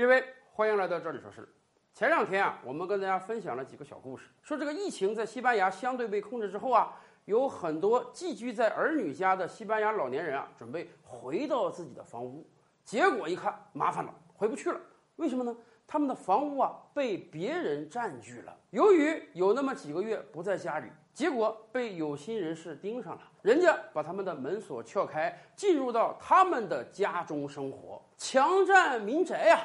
列位，欢迎来到这里说事。前两天啊，我们跟大家分享了几个小故事，说这个疫情在西班牙相对被控制之后啊，有很多寄居在儿女家的西班牙老年人啊，准备回到自己的房屋，结果一看麻烦了，回不去了。为什么呢？他们的房屋啊被别人占据了。由于有那么几个月不在家里，结果被有心人士盯上了，人家把他们的门锁撬开，进入到他们的家中生活，强占民宅呀！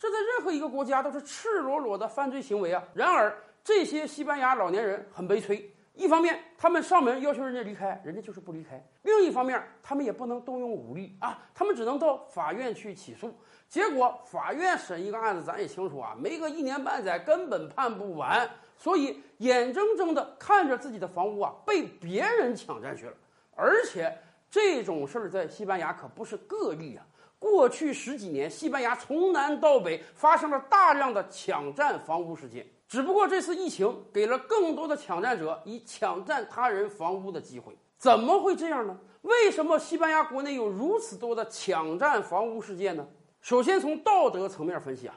这在任何一个国家都是赤裸裸的犯罪行为啊！然而，这些西班牙老年人很悲催。一方面，他们上门要求人家离开，人家就是不离开；另一方面，他们也不能动用武力啊，他们只能到法院去起诉。结果，法院审一个案子，咱也清楚啊，没个一年半载，根本判不完。所以，眼睁睁地看着自己的房屋啊被别人抢占去了，而且这种事儿在西班牙可不是个例啊。过去十几年，西班牙从南到北发生了大量的抢占房屋事件。只不过这次疫情给了更多的抢占者以抢占他人房屋的机会。怎么会这样呢？为什么西班牙国内有如此多的抢占房屋事件呢？首先从道德层面分析啊，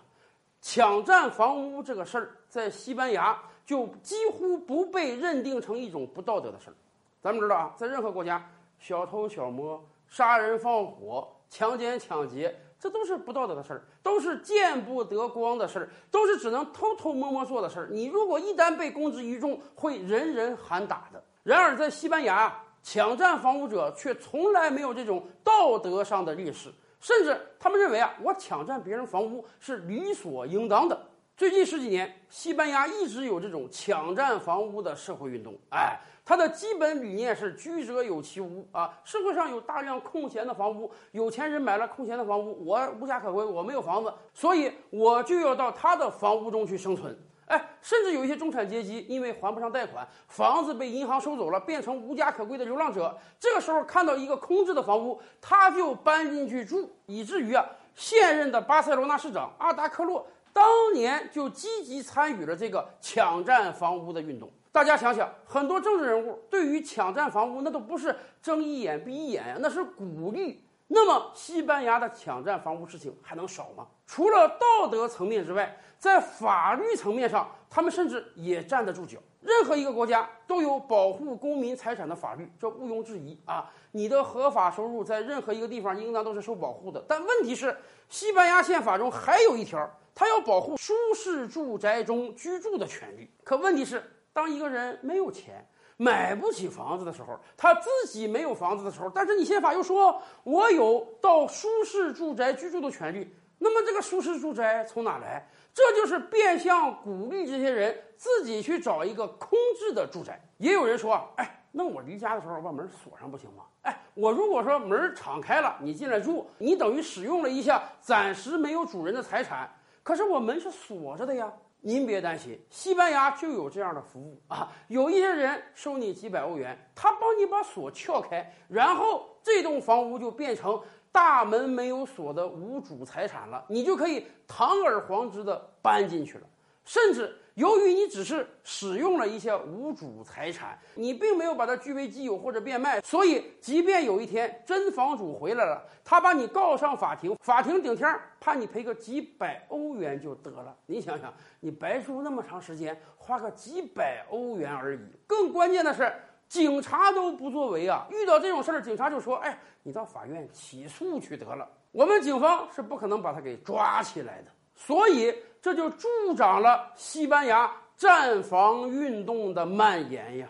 抢占房屋这个事儿在西班牙就几乎不被认定成一种不道德的事儿。咱们知道啊，在任何国家，小偷小摸、杀人放火。强奸、抢劫，这都是不道德的事儿，都是见不得光的事儿，都是只能偷偷摸摸做的事儿。你如果一旦被公之于众，会人人喊打的。然而，在西班牙，抢占房屋者却从来没有这种道德上的劣势，甚至他们认为啊，我抢占别人房屋是理所应当的。最近十几年，西班牙一直有这种抢占房屋的社会运动。哎，它的基本理念是“居者有其屋”啊。社会上有大量空闲的房屋，有钱人买了空闲的房屋，我无家可归，我没有房子，所以我就要到他的房屋中去生存。哎，甚至有一些中产阶级因为还不上贷款，房子被银行收走了，变成无家可归的流浪者。这个时候看到一个空置的房屋，他就搬进去住，以至于啊，现任的巴塞罗那市长阿达克洛。当年就积极参与了这个抢占房屋的运动。大家想想，很多政治人物对于抢占房屋，那都不是睁一眼闭一眼呀，那是鼓励。那么，西班牙的抢占房屋事情还能少吗？除了道德层面之外，在法律层面上，他们甚至也站得住脚。任何一个国家都有保护公民财产的法律，这毋庸置疑啊。你的合法收入在任何一个地方应当都是受保护的。但问题是，西班牙宪法中还有一条。它要保护舒适住宅中居住的权利，可问题是，当一个人没有钱买不起房子的时候，他自己没有房子的时候，但是你宪法又说我有到舒适住宅居住的权利，那么这个舒适住宅从哪来？这就是变相鼓励这些人自己去找一个空置的住宅。也有人说，哎，那我离家的时候把门锁上不行吗？哎，我如果说门敞开了，你进来住，你等于使用了一下暂时没有主人的财产。可是我门是锁着的呀，您别担心，西班牙就有这样的服务啊。有一些人收你几百欧元，他帮你把锁撬开，然后这栋房屋就变成大门没有锁的无主财产了，你就可以堂而皇之的搬进去了，甚至。由于你只是使用了一些无主财产，你并没有把它据为己有或者变卖，所以即便有一天真房主回来了，他把你告上法庭，法庭顶天判你赔个几百欧元就得了。你想想，你白住那么长时间，花个几百欧元而已。更关键的是，警察都不作为啊！遇到这种事儿，警察就说：“哎，你到法院起诉去得了。”我们警方是不可能把他给抓起来的。所以，这就助长了西班牙战防运动的蔓延呀。